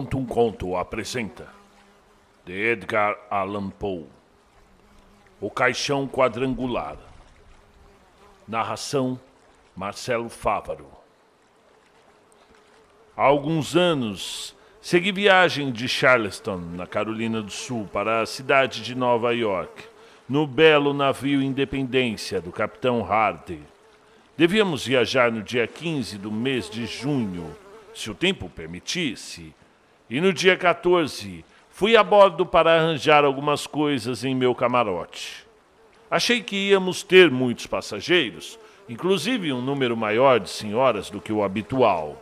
Conto um Conto apresenta. De Edgar Allan Poe. O Caixão Quadrangular. Narração Marcelo Fávaro. Há alguns anos segui viagem de Charleston, na Carolina do Sul, para a cidade de Nova York, no belo navio Independência do capitão Hardy. Devíamos viajar no dia 15 do mês de junho, se o tempo permitisse e no dia 14, fui a bordo para arranjar algumas coisas em meu camarote. Achei que íamos ter muitos passageiros, inclusive um número maior de senhoras do que o habitual.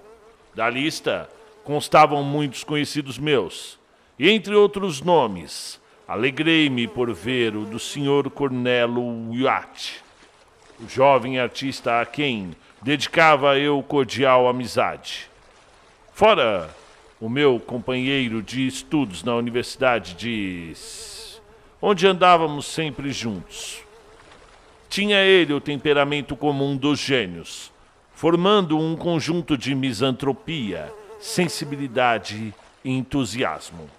Da lista constavam muitos conhecidos meus, e entre outros nomes, alegrei-me por ver o do senhor Cornelo Yacht, o jovem artista a quem dedicava eu cordial amizade. Fora o meu companheiro de estudos na universidade de. onde andávamos sempre juntos. Tinha ele o temperamento comum dos gênios, formando um conjunto de misantropia, sensibilidade e entusiasmo.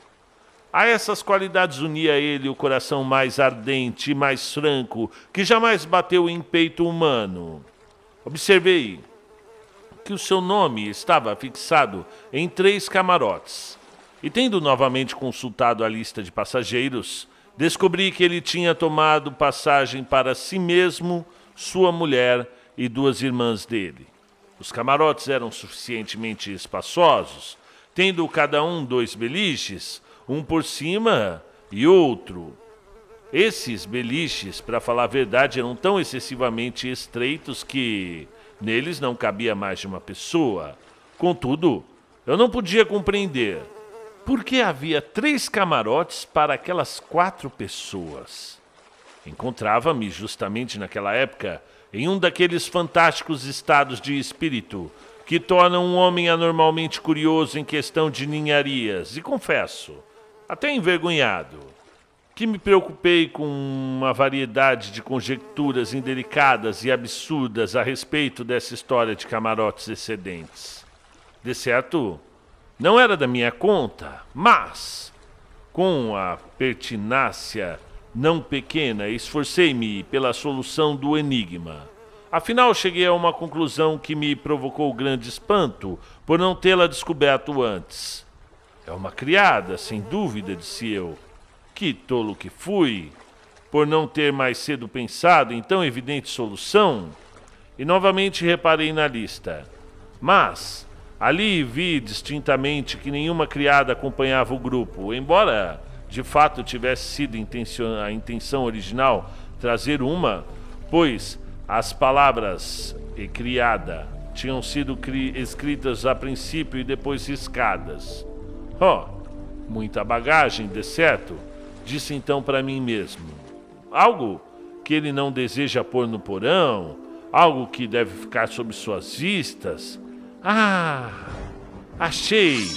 A essas qualidades unia ele o coração mais ardente e mais franco que jamais bateu em peito humano. Observei que o seu nome estava fixado em três camarotes. E tendo novamente consultado a lista de passageiros, descobri que ele tinha tomado passagem para si mesmo, sua mulher e duas irmãs dele. Os camarotes eram suficientemente espaçosos, tendo cada um dois beliches, um por cima e outro. Esses beliches, para falar a verdade, eram tão excessivamente estreitos que Neles não cabia mais de uma pessoa. Contudo, eu não podia compreender por que havia três camarotes para aquelas quatro pessoas. Encontrava-me justamente naquela época em um daqueles fantásticos estados de espírito que tornam um homem anormalmente curioso em questão de ninharias, e confesso, até envergonhado que me preocupei com uma variedade de conjecturas indelicadas e absurdas a respeito dessa história de camarotes excedentes. De certo, não era da minha conta, mas, com a pertinácia não pequena, esforcei-me pela solução do enigma. Afinal, cheguei a uma conclusão que me provocou grande espanto por não tê-la descoberto antes. É uma criada, sem dúvida, disse eu que tolo que fui, por não ter mais cedo pensado em tão evidente solução, e novamente reparei na lista. Mas ali vi distintamente que nenhuma criada acompanhava o grupo, embora de fato tivesse sido a intenção original trazer uma, pois as palavras e criada tinham sido escritas a princípio e depois riscadas. Oh, muita bagagem, de certo Disse então para mim mesmo: algo que ele não deseja pôr no porão, algo que deve ficar sob suas vistas. Ah, achei!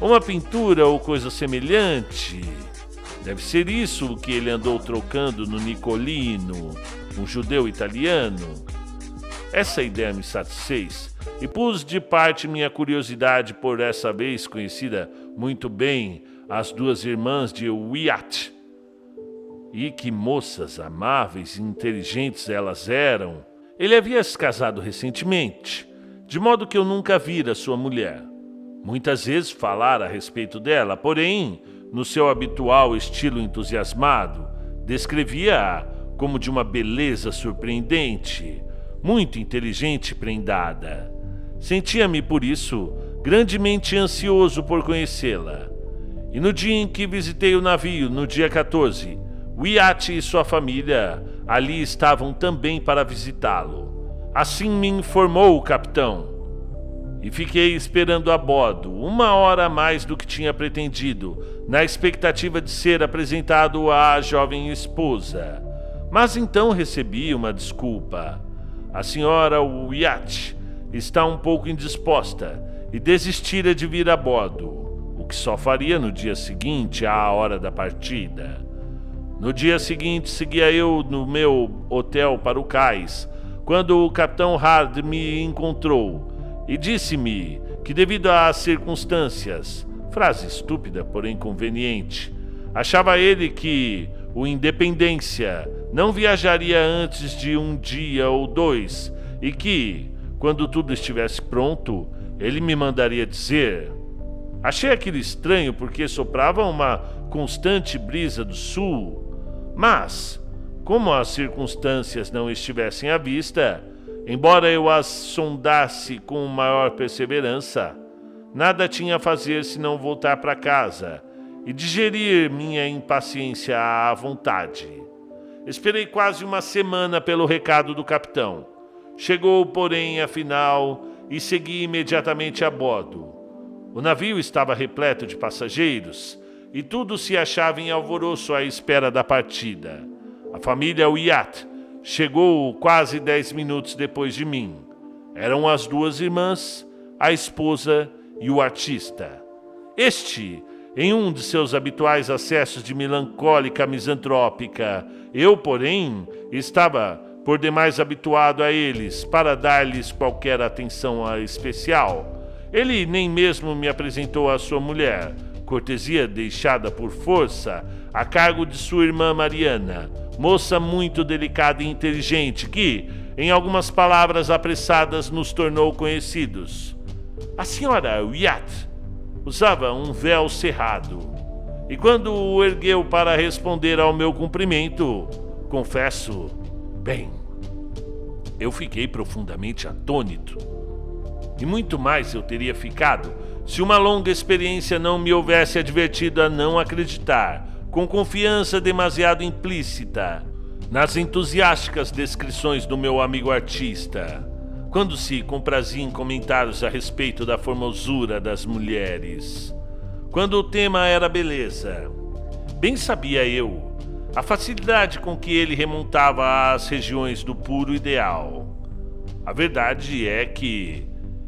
Uma pintura ou coisa semelhante. Deve ser isso que ele andou trocando no Nicolino, um judeu italiano. Essa ideia me satisfez e pus de parte minha curiosidade por essa vez conhecida muito bem as duas irmãs de Wyatt. E que moças amáveis e inteligentes elas eram. Ele havia se casado recentemente, de modo que eu nunca vira sua mulher. Muitas vezes falara a respeito dela, porém, no seu habitual estilo entusiasmado, descrevia-a como de uma beleza surpreendente, muito inteligente e prendada. Sentia-me, por isso, grandemente ansioso por conhecê-la. E no dia em que visitei o navio, no dia 14, Wyatt e sua família ali estavam também para visitá-lo. Assim me informou o capitão. E fiquei esperando a bordo, uma hora a mais do que tinha pretendido, na expectativa de ser apresentado à jovem esposa. Mas então recebi uma desculpa. A senhora Wyatt está um pouco indisposta e desistira de vir a bordo que só faria no dia seguinte, à hora da partida. No dia seguinte, seguia eu no meu hotel para o cais, quando o capitão Hard me encontrou e disse-me que, devido às circunstâncias, Frase estúpida, porém conveniente. Achava ele que o Independência não viajaria antes de um dia ou dois e que, quando tudo estivesse pronto, ele me mandaria dizer. Achei aquilo estranho porque soprava uma constante brisa do sul, mas, como as circunstâncias não estivessem à vista, embora eu as sondasse com maior perseverança, nada tinha a fazer senão voltar para casa e digerir minha impaciência à vontade. Esperei quase uma semana pelo recado do capitão. Chegou, porém, afinal, e segui imediatamente a bordo. O navio estava repleto de passageiros e tudo se achava em alvoroço à espera da partida. A família Wyatt chegou quase dez minutos depois de mim. Eram as duas irmãs, a esposa e o artista. Este, em um de seus habituais acessos de melancólica misantrópica, eu, porém, estava por demais habituado a eles para dar-lhes qualquer atenção especial. Ele nem mesmo me apresentou à sua mulher, cortesia deixada por força a cargo de sua irmã Mariana, moça muito delicada e inteligente que, em algumas palavras apressadas, nos tornou conhecidos. A senhora Wyatt usava um véu cerrado, e quando o ergueu para responder ao meu cumprimento, confesso, bem, eu fiquei profundamente atônito. E muito mais eu teria ficado se uma longa experiência não me houvesse advertido a não acreditar, com confiança demasiado implícita, nas entusiásticas descrições do meu amigo artista quando se comprazia em comentários a respeito da formosura das mulheres. Quando o tema era beleza, bem sabia eu a facilidade com que ele remontava às regiões do puro ideal. A verdade é que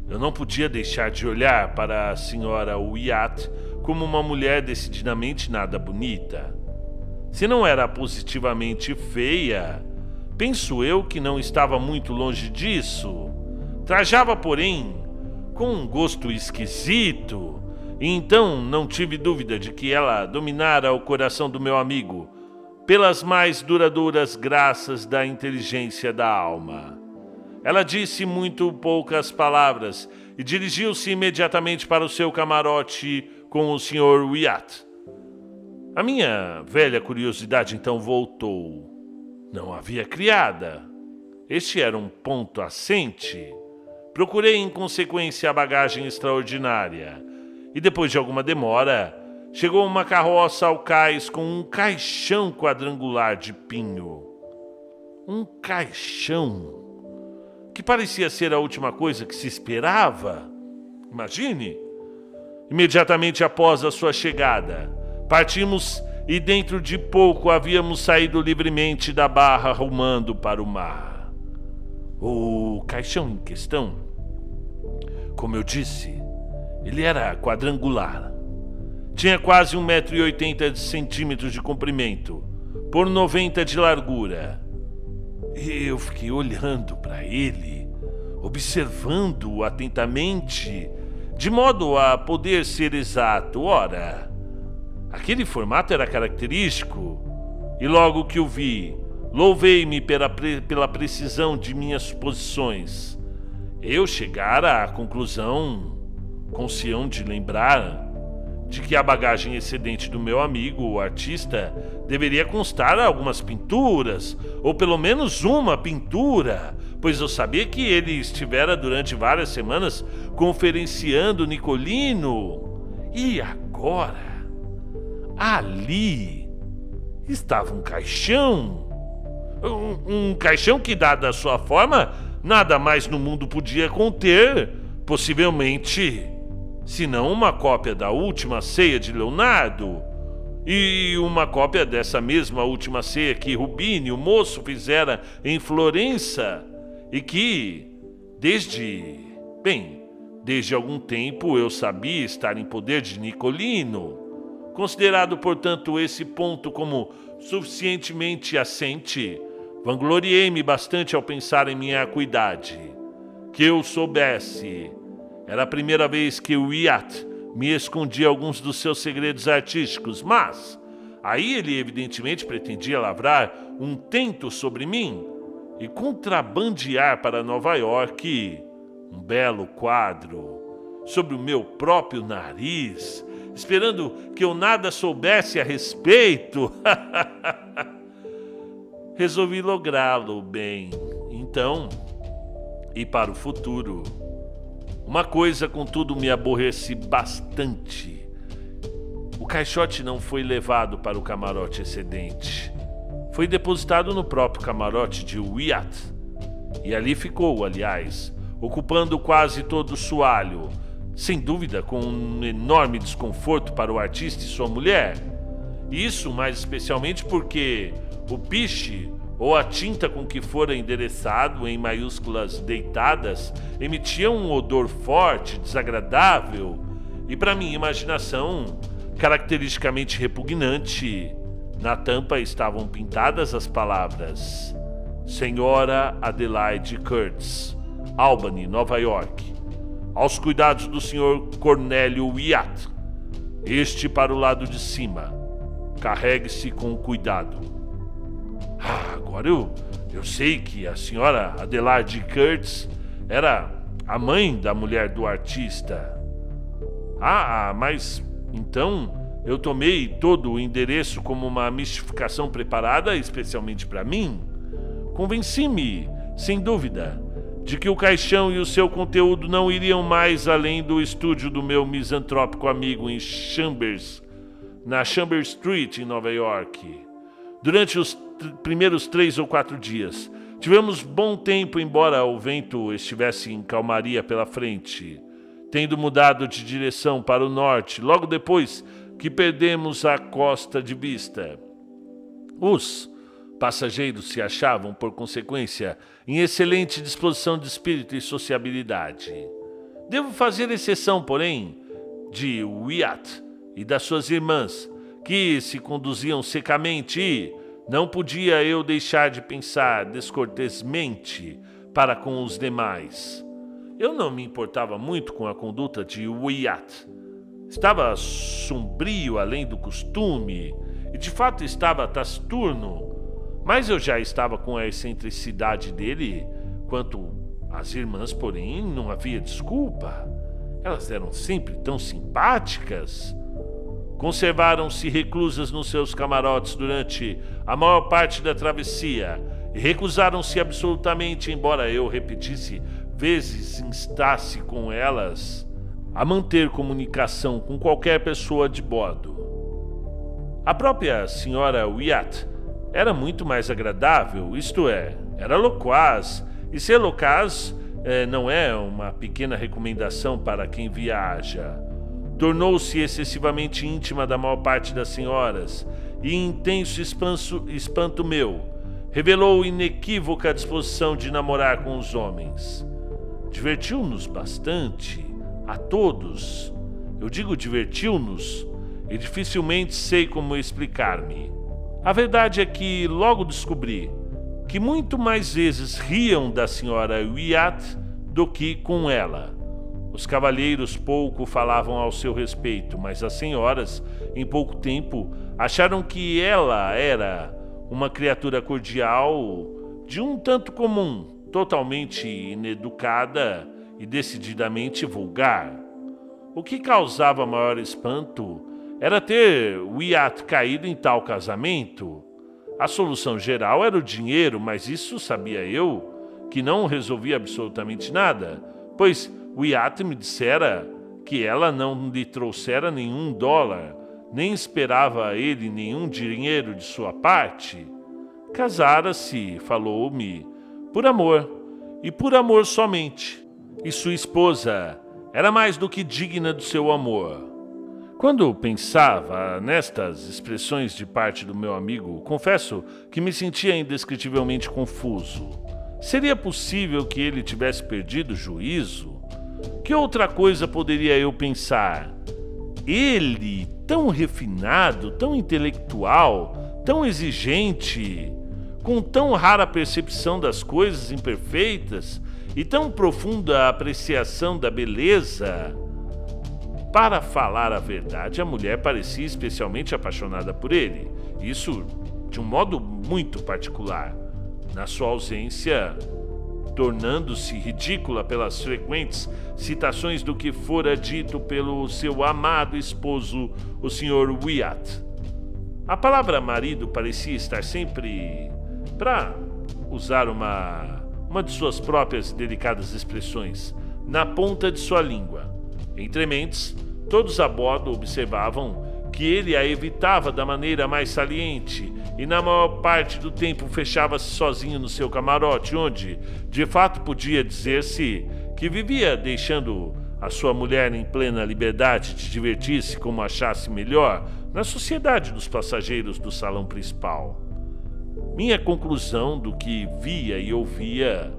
eu não podia deixar de olhar para a senhora Wyatt como uma mulher decididamente nada bonita. Se não era positivamente feia, penso eu que não estava muito longe disso. Trajava, porém, com um gosto esquisito, e então não tive dúvida de que ela dominara o coração do meu amigo pelas mais duradouras graças da inteligência da alma. Ela disse muito poucas palavras e dirigiu-se imediatamente para o seu camarote com o Sr. Wyatt. A minha velha curiosidade então voltou. Não havia criada. Este era um ponto assente. Procurei em consequência a bagagem extraordinária, e depois de alguma demora, chegou uma carroça ao cais com um caixão quadrangular de pinho. Um caixão que parecia ser a última coisa que se esperava. Imagine! Imediatamente após a sua chegada, partimos e dentro de pouco havíamos saído livremente da barra rumando para o mar. O caixão em questão como eu disse, ele era quadrangular. Tinha quase 1,80m de centímetros de comprimento, por 90 de largura. Eu fiquei olhando para ele, observando-o atentamente, de modo a poder ser exato. Ora, aquele formato era característico, e logo que o vi, louvei-me pela, pre pela precisão de minhas suposições eu chegara à conclusão, com de lembrar, de que a bagagem excedente do meu amigo, o artista, deveria constar algumas pinturas, ou pelo menos uma pintura, pois eu sabia que ele estivera durante várias semanas conferenciando Nicolino. E agora, ali estava um caixão. Um, um caixão que, dada a sua forma, nada mais no mundo podia conter, possivelmente, senão uma cópia da última ceia de Leonardo e uma cópia dessa mesma última ceia que Rubini, o moço, fizera em Florença e que, desde, bem, desde algum tempo eu sabia estar em poder de Nicolino. Considerado, portanto, esse ponto como suficientemente assente, Vangloriei-me bastante ao pensar em minha acuidade. Que eu soubesse. Era a primeira vez que o Iat me escondia alguns dos seus segredos artísticos, mas aí ele evidentemente pretendia lavrar um tento sobre mim e contrabandear para Nova York um belo quadro sobre o meu próprio nariz, esperando que eu nada soubesse a respeito. Resolvi lográ-lo bem. Então, e para o futuro. Uma coisa, contudo, me aborrece bastante. O caixote não foi levado para o camarote excedente. Foi depositado no próprio camarote de Wyatt. E ali ficou, aliás, ocupando quase todo o soalho, sem dúvida com um enorme desconforto para o artista e sua mulher. Isso mais especialmente porque o piche ou a tinta com que fora endereçado em maiúsculas deitadas emitia um odor forte, desagradável e, para minha imaginação, caracteristicamente repugnante. Na tampa estavam pintadas as palavras: Senhora Adelaide Kurtz, Albany, Nova York. Aos cuidados do Sr. Cornélio Wyatt. Este para o lado de cima. Carregue-se com cuidado. Ah, agora eu, eu sei que a senhora Adelaide Kurtz era a mãe da mulher do artista. Ah, mas então eu tomei todo o endereço como uma mistificação preparada especialmente para mim? Convenci-me, sem dúvida, de que o caixão e o seu conteúdo não iriam mais além do estúdio do meu misantrópico amigo em Chambers, na Chambers Street, em Nova York. Durante os primeiros três ou quatro dias. Tivemos bom tempo, embora o vento estivesse em calmaria pela frente, tendo mudado de direção para o norte, logo depois que perdemos a costa de vista. Os passageiros se achavam, por consequência, em excelente disposição de espírito e sociabilidade. Devo fazer exceção, porém, de Wyatt e das suas irmãs, que se conduziam secamente e, não podia eu deixar de pensar descortesmente para com os demais. Eu não me importava muito com a conduta de Wyatt. Estava sombrio além do costume e de fato estava taciturno, mas eu já estava com a excentricidade dele. Quanto às irmãs, porém, não havia desculpa. Elas eram sempre tão simpáticas conservaram-se reclusas nos seus camarotes durante a maior parte da travessia e recusaram-se absolutamente, embora eu repetisse vezes instasse com elas, a manter comunicação com qualquer pessoa de bordo. A própria senhora Wyatt era muito mais agradável, isto é, era loquaz, e ser loquaz eh, não é uma pequena recomendação para quem viaja. Tornou-se excessivamente íntima da maior parte das senhoras, e intenso espanso, espanto meu revelou inequívoca disposição de namorar com os homens. Divertiu-nos bastante, a todos. Eu digo divertiu-nos, e dificilmente sei como explicar-me. A verdade é que logo descobri que muito mais vezes riam da senhora Wyatt do que com ela. Os cavalheiros pouco falavam ao seu respeito, mas as senhoras, em pouco tempo, acharam que ela era uma criatura cordial, de um tanto comum, totalmente ineducada e decididamente vulgar. O que causava maior espanto era ter Wyatt caído em tal casamento. A solução geral era o dinheiro, mas isso sabia eu, que não resolvia absolutamente nada, pois o iate me dissera que ela não lhe trouxera nenhum dólar, nem esperava a ele nenhum dinheiro de sua parte. Casara-se, falou-me, por amor, e por amor somente. E sua esposa era mais do que digna do seu amor. Quando pensava nestas expressões de parte do meu amigo, confesso que me sentia indescritivelmente confuso. Seria possível que ele tivesse perdido o juízo? Que outra coisa poderia eu pensar? Ele, tão refinado, tão intelectual, tão exigente, com tão rara percepção das coisas imperfeitas e tão profunda apreciação da beleza, Para falar a verdade, a mulher parecia especialmente apaixonada por ele. Isso de um modo muito particular. Na sua ausência, tornando-se ridícula pelas frequentes citações do que fora dito pelo seu amado esposo, o Sr. Wyatt. A palavra marido parecia estar sempre, para usar uma, uma de suas próprias delicadas expressões, na ponta de sua língua. Entre mentes, todos a bordo observavam que ele a evitava da maneira mais saliente e na maior parte do tempo fechava-se sozinho no seu camarote, onde, de fato, podia dizer-se que vivia deixando a sua mulher em plena liberdade de divertir-se como achasse melhor na sociedade dos passageiros do salão principal. Minha conclusão do que via e ouvia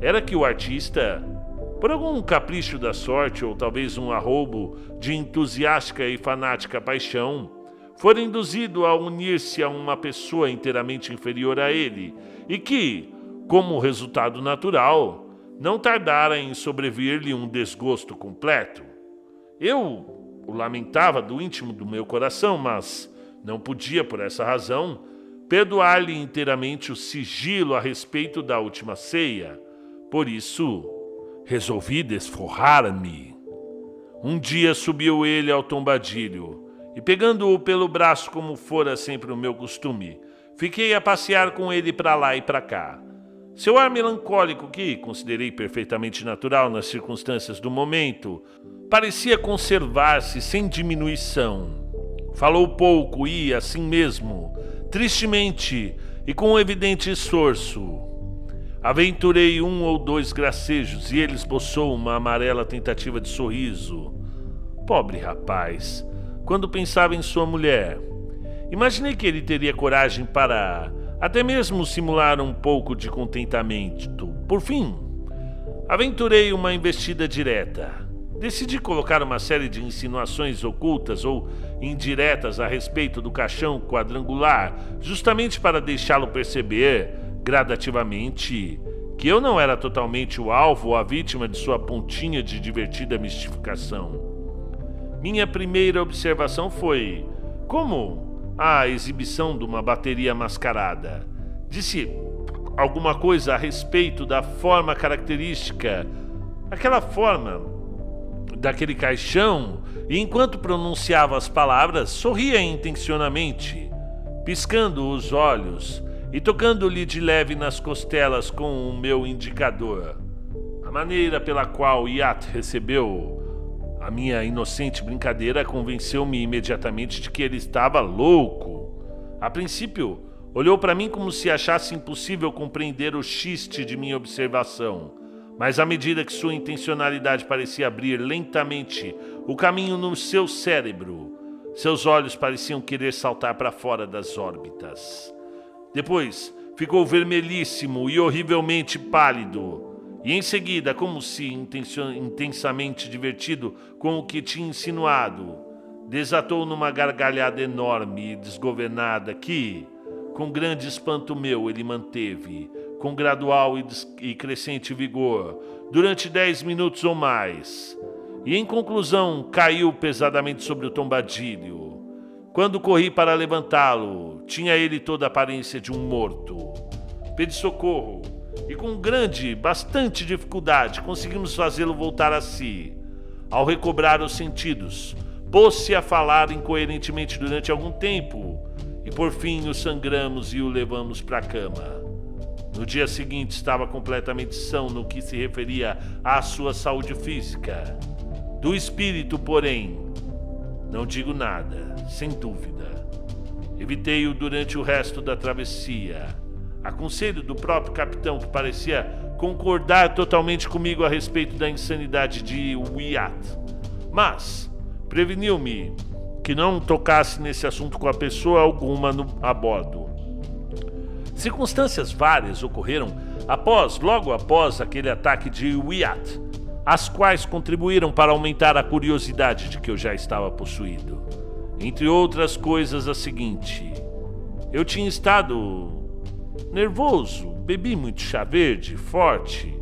era que o artista, por algum capricho da sorte ou talvez um arrobo de entusiástica e fanática paixão, for induzido a unir-se a uma pessoa inteiramente inferior a ele e que, como resultado natural, não tardara em sobrevir-lhe um desgosto completo. Eu o lamentava do íntimo do meu coração, mas não podia, por essa razão, perdoar-lhe inteiramente o sigilo a respeito da última ceia. Por isso, resolvi desforrar-me. Um dia subiu ele ao tombadilho e pegando-o pelo braço como fora sempre o meu costume, fiquei a passear com ele para lá e para cá. Seu ar melancólico, que considerei perfeitamente natural nas circunstâncias do momento, parecia conservar-se sem diminuição. Falou pouco e, assim mesmo, tristemente e com evidente esforço. Aventurei um ou dois gracejos e ele esboçou uma amarela tentativa de sorriso. Pobre rapaz, quando pensava em sua mulher. Imaginei que ele teria coragem para até mesmo simular um pouco de contentamento. Por fim, aventurei uma investida direta. Decidi colocar uma série de insinuações ocultas ou indiretas a respeito do caixão quadrangular, justamente para deixá-lo perceber, gradativamente, que eu não era totalmente o alvo ou a vítima de sua pontinha de divertida mistificação. Minha primeira observação foi: como a exibição de uma bateria mascarada disse alguma coisa a respeito da forma característica, aquela forma daquele caixão, e enquanto pronunciava as palavras, sorria intencionalmente, piscando os olhos e tocando-lhe de leve nas costelas com o meu indicador. A maneira pela qual Yat recebeu a minha inocente brincadeira convenceu-me imediatamente de que ele estava louco. A princípio, olhou para mim como se achasse impossível compreender o xiste de minha observação, mas à medida que sua intencionalidade parecia abrir lentamente o caminho no seu cérebro, seus olhos pareciam querer saltar para fora das órbitas. Depois, ficou vermelhíssimo e horrivelmente pálido e em seguida, como se intensamente divertido com o que tinha insinuado, desatou numa gargalhada enorme e desgovernada que, com grande espanto meu, ele manteve, com gradual e, crescente vigor, durante dez minutos ou mais. E em conclusão, caiu pesadamente sobre o tombadilho. Quando corri para levantá-lo, tinha ele toda a aparência de um morto. Pedi socorro e com grande, bastante dificuldade conseguimos fazê-lo voltar a si. Ao recobrar os sentidos, pôs-se a falar incoerentemente durante algum tempo e por fim o sangramos e o levamos para a cama. No dia seguinte estava completamente são no que se referia à sua saúde física. Do espírito, porém, não digo nada, sem dúvida. Evitei-o durante o resto da travessia a conselho do próprio capitão, que parecia concordar totalmente comigo a respeito da insanidade de Wyatt. Mas preveniu-me que não tocasse nesse assunto com a pessoa alguma no, a bordo. Circunstâncias várias ocorreram após, logo após aquele ataque de Wyatt, as quais contribuíram para aumentar a curiosidade de que eu já estava possuído. Entre outras coisas, a seguinte: eu tinha estado nervoso, bebi muito chá verde, forte,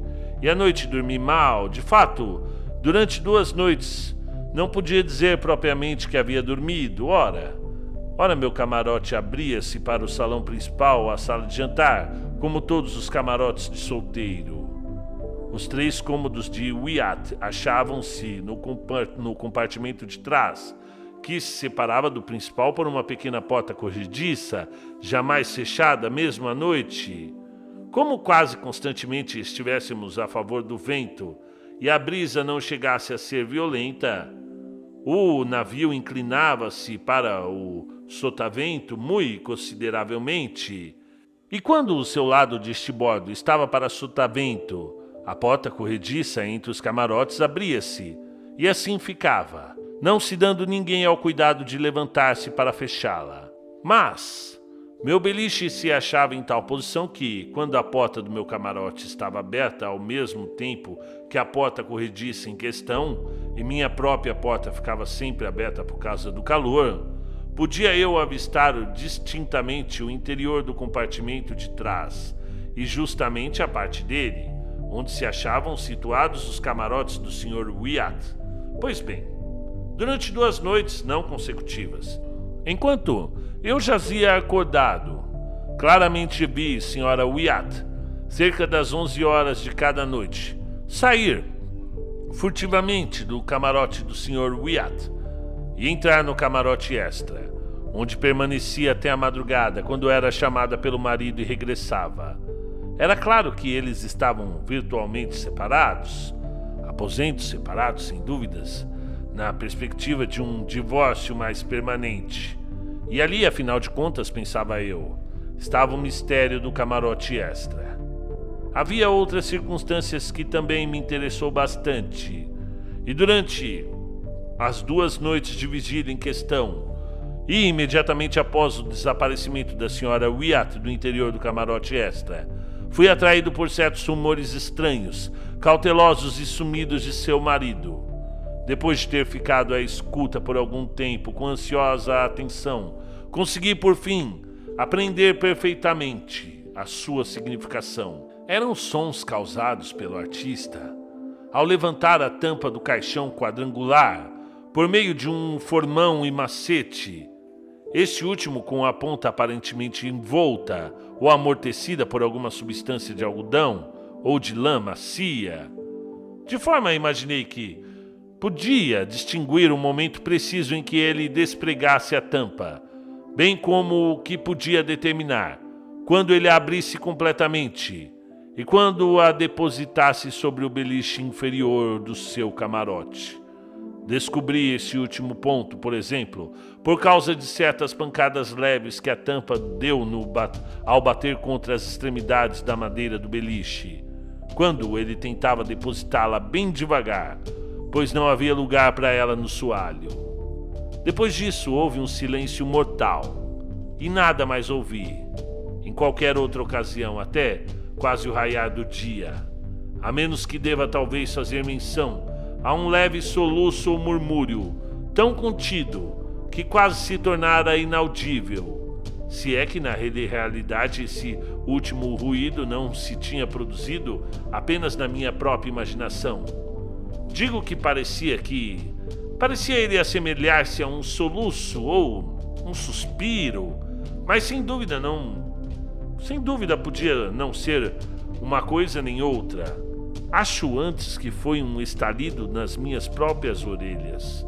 e à noite dormi mal. De fato, durante duas noites Não podia dizer propriamente que havia dormido, ora. Ora, meu camarote abria-se para o salão principal, a sala de jantar, como todos os camarotes de solteiro. Os três cômodos de Wyatt achavam-se no, no compartimento de trás, que se separava do principal por uma pequena porta corrediça, jamais fechada, mesmo à noite. Como quase constantemente estivéssemos a favor do vento e a brisa não chegasse a ser violenta, o navio inclinava-se para o sotavento muito consideravelmente. E quando o seu lado de estibordo estava para sotavento, a porta corrediça entre os camarotes abria-se, e assim ficava, não se dando ninguém ao cuidado de levantar-se para fechá-la. Mas meu beliche se achava em tal posição que, quando a porta do meu camarote estava aberta ao mesmo tempo que a porta corrediça em questão, e minha própria porta ficava sempre aberta por causa do calor, podia eu avistar distintamente o interior do compartimento de trás e justamente a parte dele, onde se achavam situados os camarotes do Sr. Wyatt. Pois bem, durante duas noites não consecutivas, enquanto eu jazia acordado. Claramente vi senhora Wyatt, cerca das 11 horas de cada noite, sair furtivamente do camarote do Sr. Wyatt e entrar no camarote extra, onde permanecia até a madrugada, quando era chamada pelo marido e regressava. Era claro que eles estavam virtualmente separados, aposentos separados, sem dúvidas, na perspectiva de um divórcio mais permanente. E ali, afinal de contas, pensava eu, estava o mistério do camarote extra. Havia outras circunstâncias que também me interessou bastante. E durante as duas noites de vigília em questão, e imediatamente após o desaparecimento da senhora Wyatt do interior do camarote extra, fui atraído por certos rumores estranhos, cautelosos e sumidos de seu marido. Depois de ter ficado à escuta por algum tempo com ansiosa atenção, consegui por fim aprender perfeitamente a sua significação. Eram sons causados pelo artista ao levantar a tampa do caixão quadrangular por meio de um formão e macete. Este último com a ponta aparentemente envolta ou amortecida por alguma substância de algodão ou de lã macia. De forma imaginei que Podia distinguir o momento preciso em que ele despregasse a tampa, bem como o que podia determinar quando ele a abrisse completamente e quando a depositasse sobre o beliche inferior do seu camarote. Descobri esse último ponto, por exemplo, por causa de certas pancadas leves que a tampa deu bat ao bater contra as extremidades da madeira do beliche, quando ele tentava depositá-la bem devagar pois não havia lugar para ela no soalho. Depois disso, houve um silêncio mortal e nada mais ouvi. Em qualquer outra ocasião, até quase o raiar do dia, a menos que deva talvez fazer menção a um leve soluço ou murmúrio tão contido que quase se tornara inaudível. Se é que na realidade esse último ruído não se tinha produzido apenas na minha própria imaginação Digo que parecia que. Parecia ele assemelhar-se a um soluço ou um suspiro, mas sem dúvida não. Sem dúvida podia não ser uma coisa nem outra. Acho antes que foi um estalido nas minhas próprias orelhas.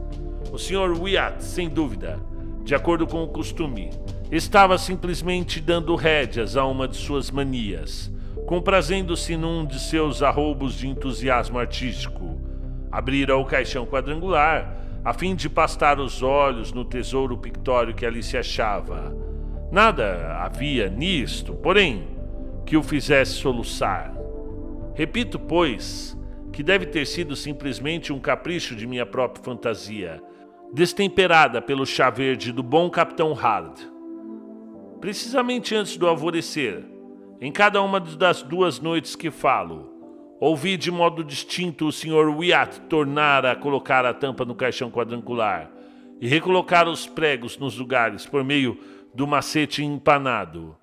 O Sr. Wyatt, sem dúvida, de acordo com o costume, estava simplesmente dando rédeas a uma de suas manias, comprazendo-se num de seus arroubos de entusiasmo artístico Abrira o caixão quadrangular, a fim de pastar os olhos no tesouro pictório que ali se achava. Nada havia nisto, porém, que o fizesse soluçar. Repito, pois, que deve ter sido simplesmente um capricho de minha própria fantasia, destemperada pelo chá verde do bom capitão Hard. Precisamente antes do alvorecer, em cada uma das duas noites que falo, Ouvi de modo distinto o Sr. Wyatt tornar a colocar a tampa no caixão quadrangular e recolocar os pregos nos lugares por meio do macete empanado.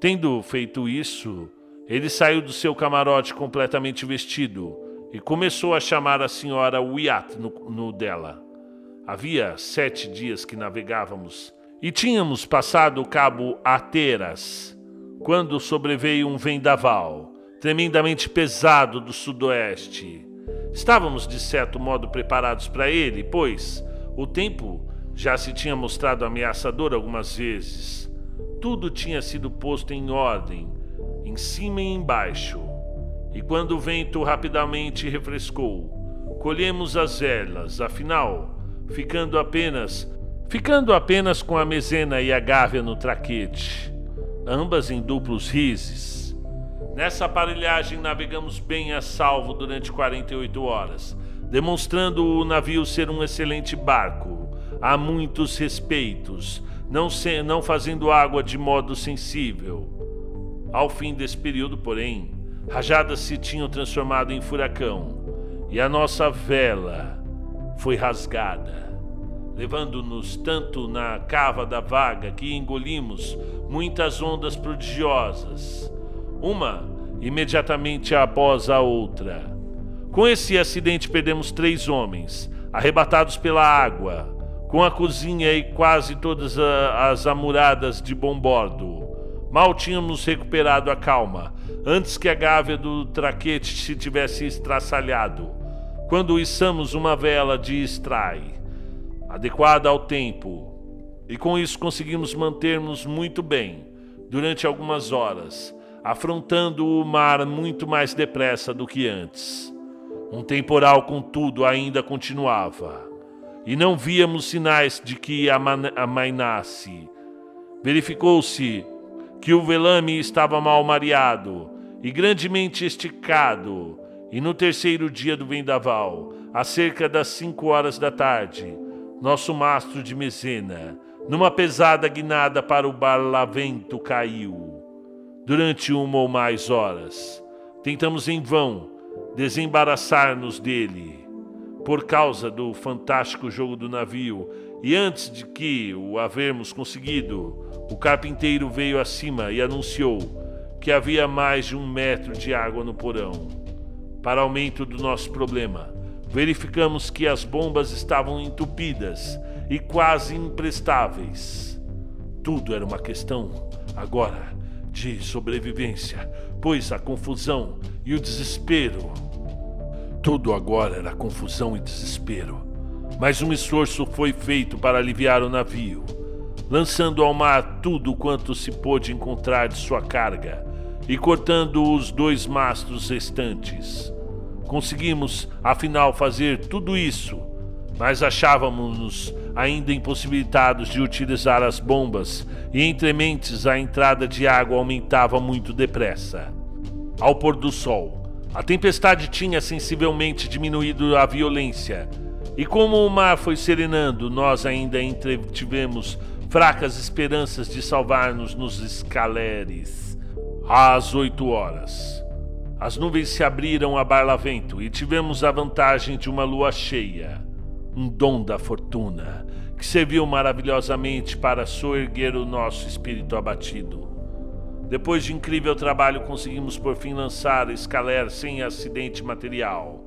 Tendo feito isso, ele saiu do seu camarote completamente vestido e começou a chamar a senhora Wyatt no, no dela. Havia sete dias que navegávamos e tínhamos passado o cabo Ateras, quando sobreveio um vendaval tremendamente pesado do sudoeste. Estávamos de certo modo preparados para ele, pois o tempo já se tinha mostrado ameaçador algumas vezes. Tudo tinha sido posto em ordem, em cima e embaixo. E quando o vento rapidamente refrescou, colhemos as velas, afinal, ficando apenas ficando apenas com a mezena e a gávea no traquete, ambas em duplos rises. Nessa aparelhagem navegamos bem a salvo durante 48 horas, demonstrando o navio ser um excelente barco, a muitos respeitos, não, se, não fazendo água de modo sensível. Ao fim desse período, porém, rajadas se tinham transformado em furacão, e a nossa vela foi rasgada levando-nos tanto na cava da vaga que engolimos muitas ondas prodigiosas, uma imediatamente após a outra. Com esse acidente perdemos três homens, arrebatados pela água, com a cozinha e quase todas as amuradas de bom bordo. Mal tínhamos recuperado a calma, antes que a gávea do traquete se tivesse estraçalhado, quando içamos uma vela de estrai adequada ao tempo, e com isso conseguimos manter-nos muito bem durante algumas horas, afrontando o mar muito mais depressa do que antes. Um temporal, contudo, ainda continuava, e não víamos sinais de que amainasse. Verificou-se que o velame estava mal mareado e grandemente esticado, e no terceiro dia do vendaval, a cerca das cinco horas da tarde, nosso mastro de mezena, numa pesada guinada para o barlavento, caiu. Durante uma ou mais horas, tentamos em vão desembaraçar-nos dele. Por causa do fantástico jogo do navio, e antes de que o havermos conseguido, o carpinteiro veio acima e anunciou que havia mais de um metro de água no porão. Para aumento do nosso problema, verificamos que as bombas estavam entupidas e quase imprestáveis. Tudo era uma questão, agora, de sobrevivência, pois a confusão e o desespero. Tudo agora era confusão e desespero. Mas um esforço foi feito para aliviar o navio, lançando ao mar tudo quanto se pôde encontrar de sua carga e cortando os dois mastros restantes. Conseguimos, afinal, fazer tudo isso, mas achávamos-nos ainda impossibilitados de utilizar as bombas e entre mentes a entrada de água aumentava muito depressa. Ao pôr do sol, a tempestade tinha sensivelmente diminuído a violência, e como o mar foi serenando, nós ainda entretivemos fracas esperanças de salvar-nos nos escaleres. Às oito horas, as nuvens se abriram a barlavento e tivemos a vantagem de uma lua cheia, um dom da fortuna, que serviu maravilhosamente para soerguer o nosso espírito abatido. Depois de incrível trabalho, conseguimos por fim lançar Escaler sem acidente material.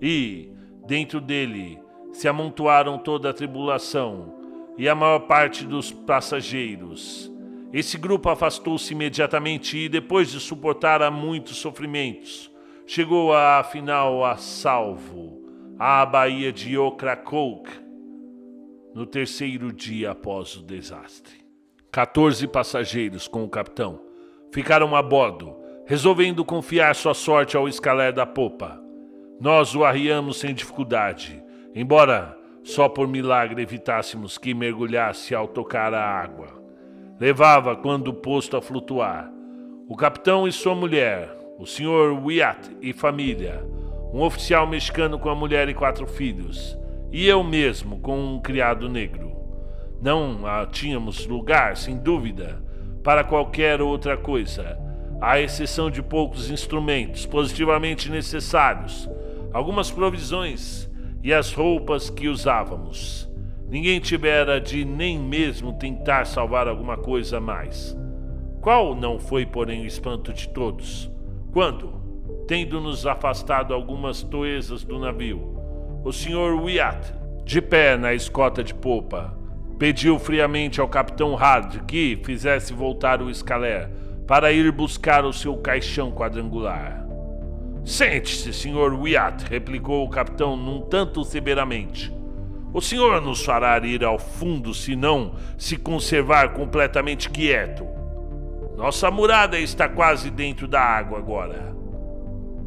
E, dentro dele, se amontoaram toda a tribulação e a maior parte dos passageiros esse grupo afastou-se imediatamente e, depois de suportar a muitos sofrimentos, chegou a, afinal a salvo à Baía de Ocracoke no terceiro dia após o desastre. 14 passageiros com o capitão ficaram a bordo, resolvendo confiar sua sorte ao escaler da popa. Nós o arriamos sem dificuldade, embora só por milagre evitássemos que mergulhasse ao tocar a água levava quando posto a flutuar. O capitão e sua mulher, o senhor Wyatt e família, um oficial mexicano com a mulher e quatro filhos, e eu mesmo com um criado negro. Não tínhamos lugar, sem dúvida, para qualquer outra coisa, à exceção de poucos instrumentos positivamente necessários, algumas provisões e as roupas que usávamos. Ninguém tivera de nem mesmo tentar salvar alguma coisa mais. Qual não foi, porém, o espanto de todos? Quando, tendo-nos afastado algumas toesas do navio, o Sr. Wyatt De pé na escota de popa, pediu friamente ao capitão Hard que fizesse voltar o escalé para ir buscar o seu caixão quadrangular. Sente-se, Sr. Wyatt, replicou o capitão num tanto severamente. O senhor nos fará ir ao fundo se não se conservar completamente quieto. Nossa murada está quase dentro da água agora.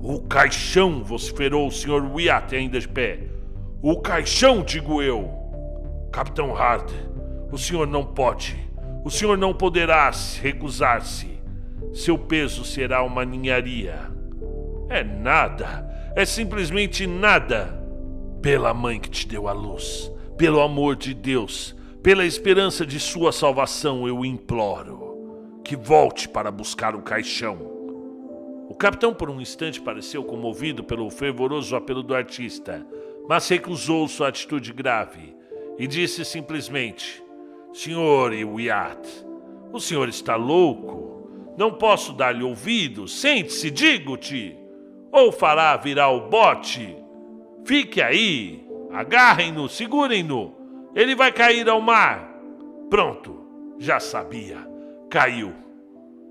O caixão, vociferou o Sr. Wyatt ainda de pé. O caixão, digo eu. Capitão Hart, o senhor não pode. O senhor não poderá recusar-se. Seu peso será uma ninharia. É nada. É simplesmente nada. Pela mãe que te deu a luz, pelo amor de Deus, pela esperança de sua salvação, eu imploro que volte para buscar o caixão. O capitão, por um instante, pareceu comovido pelo fervoroso apelo do artista, mas recusou sua atitude grave e disse simplesmente: Senhor Wyatt, o senhor está louco? Não posso dar-lhe ouvido. Sente-se, digo-te. Ou fará virar o bote Fique aí, agarrem-no, segurem-no. Ele vai cair ao mar. Pronto, já sabia. Caiu.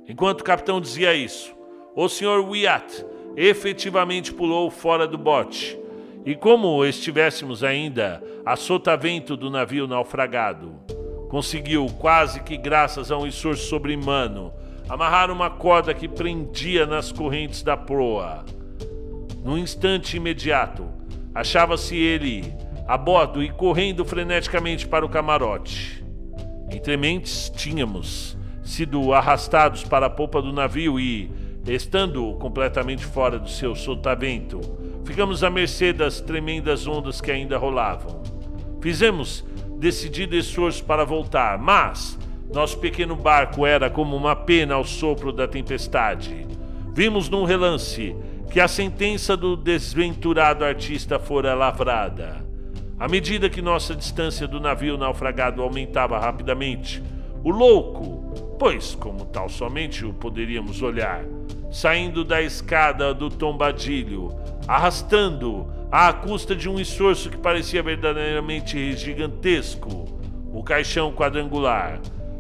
Enquanto o capitão dizia isso, o Sr. Wyatt efetivamente pulou fora do bote. E como estivéssemos ainda a sotavento do navio naufragado, conseguiu, quase que graças a um esforço sobre-humano, amarrar uma corda que prendia nas correntes da proa. No instante imediato, Achava-se ele a bordo e correndo freneticamente para o camarote. Entre mentes, tínhamos sido arrastados para a popa do navio e, estando completamente fora do seu sotavento, ficamos à mercê das tremendas ondas que ainda rolavam. Fizemos decidido esforço para voltar, mas nosso pequeno barco era como uma pena ao sopro da tempestade. Vimos num relance que a sentença do desventurado artista fora lavrada. À medida que nossa distância do navio naufragado aumentava rapidamente, o louco, pois como tal somente o poderíamos olhar, saindo da escada do tombadilho, arrastando, à custa de um esforço que parecia verdadeiramente gigantesco, o caixão quadrangular,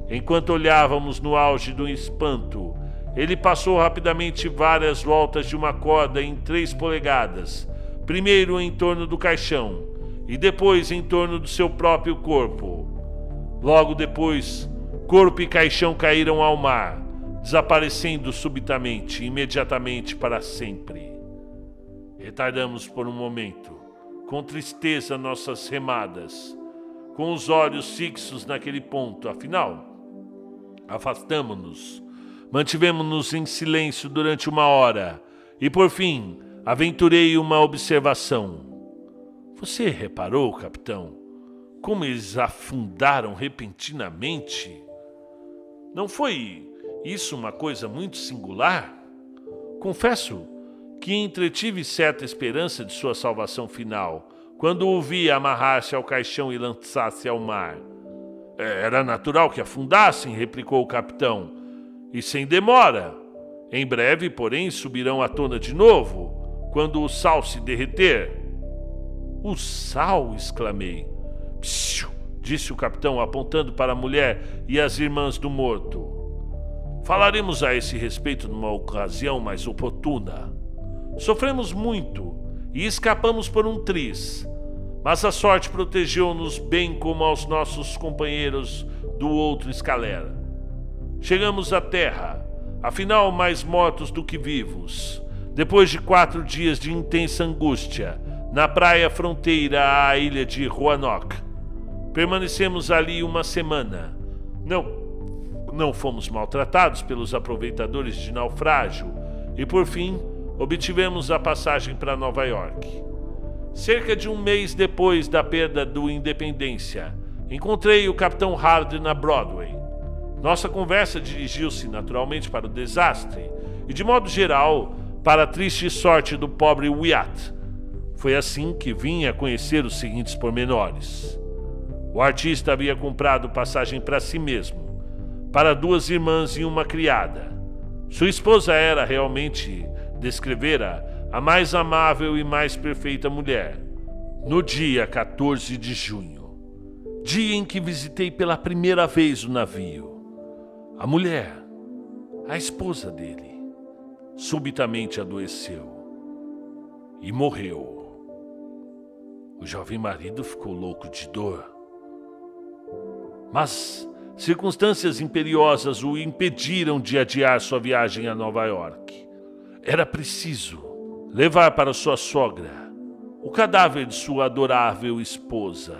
enquanto olhávamos no auge do espanto ele passou rapidamente várias voltas de uma corda em três polegadas, primeiro em torno do caixão e depois em torno do seu próprio corpo. Logo depois, corpo e caixão caíram ao mar, desaparecendo subitamente, imediatamente para sempre. Retardamos por um momento, com tristeza, nossas remadas, com os olhos fixos naquele ponto, afinal, afastamo-nos Mantivemos-nos em silêncio durante uma hora e, por fim, aventurei uma observação. Você reparou, capitão, como eles afundaram repentinamente? Não foi isso uma coisa muito singular? Confesso que entretive certa esperança de sua salvação final quando o vi amarrar-se ao caixão e lançar-se ao mar. Era natural que afundassem, replicou o capitão e sem demora. Em breve, porém, subirão à tona de novo, quando o sal se derreter. O sal! exclamei. Psiu! disse o capitão, apontando para a mulher e as irmãs do morto. Falaremos a esse respeito numa ocasião mais oportuna. Sofremos muito e escapamos por um triz, mas a sorte protegeu-nos bem como aos nossos companheiros do outro escalera. Chegamos à terra, afinal mais mortos do que vivos. Depois de quatro dias de intensa angústia, na praia fronteira à ilha de Roanoke. Permanecemos ali uma semana. Não, não fomos maltratados pelos aproveitadores de naufrágio e, por fim, obtivemos a passagem para Nova York. Cerca de um mês depois da perda do Independência, encontrei o Capitão Hard na Broadway. Nossa conversa dirigiu-se naturalmente para o desastre e, de modo geral, para a triste sorte do pobre Wyatt. Foi assim que vim a conhecer os seguintes pormenores. O artista havia comprado passagem para si mesmo, para duas irmãs e uma criada. Sua esposa era realmente, descrevera, a mais amável e mais perfeita mulher. No dia 14 de junho, dia em que visitei pela primeira vez o navio, a mulher, a esposa dele, subitamente adoeceu e morreu. O jovem marido ficou louco de dor. Mas circunstâncias imperiosas o impediram de adiar sua viagem a Nova York. Era preciso levar para sua sogra o cadáver de sua adorável esposa.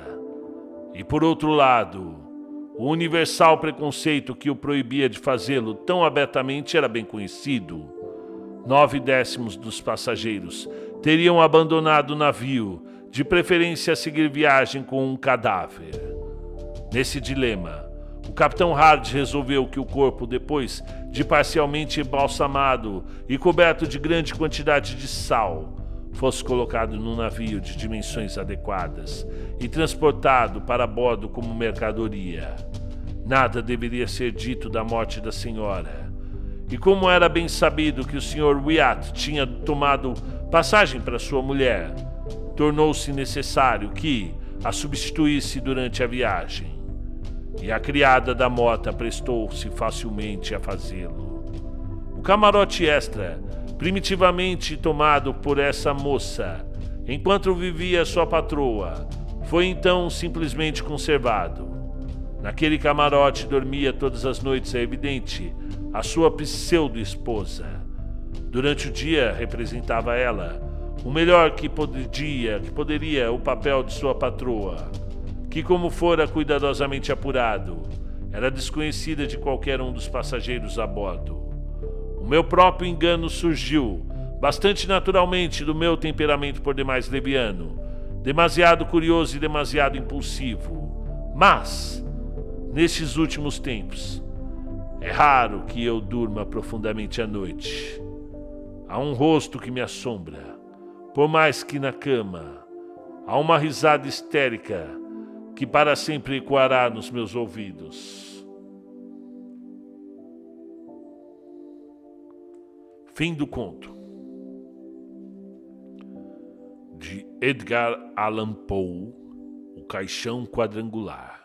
E por outro lado, o universal preconceito que o proibia de fazê-lo tão abertamente era bem conhecido. Nove décimos dos passageiros teriam abandonado o navio, de preferência a seguir viagem com um cadáver. Nesse dilema, o capitão Hard resolveu que o corpo, depois de parcialmente embalsamado e coberto de grande quantidade de sal, fosse colocado num navio de dimensões adequadas e transportado para bordo como mercadoria. Nada deveria ser dito da morte da senhora. E como era bem sabido que o Sr. Wyatt tinha tomado passagem para sua mulher, tornou-se necessário que a substituísse durante a viagem. E a criada da mota prestou-se facilmente a fazê-lo. O camarote extra primitivamente tomado por essa moça, enquanto vivia sua patroa, foi então simplesmente conservado. Naquele camarote dormia todas as noites, é evidente, a sua pseudo-esposa. Durante o dia representava ela o melhor que podia, que poderia o papel de sua patroa, que como fora cuidadosamente apurado, era desconhecida de qualquer um dos passageiros a bordo. O meu próprio engano surgiu, bastante naturalmente, do meu temperamento por demais leviano, demasiado curioso e demasiado impulsivo. Mas, nestes últimos tempos, é raro que eu durma profundamente à noite. Há um rosto que me assombra, por mais que na cama. Há uma risada histérica que para sempre ecoará nos meus ouvidos. Fim do conto. De Edgar Allan Poe, O Caixão Quadrangular.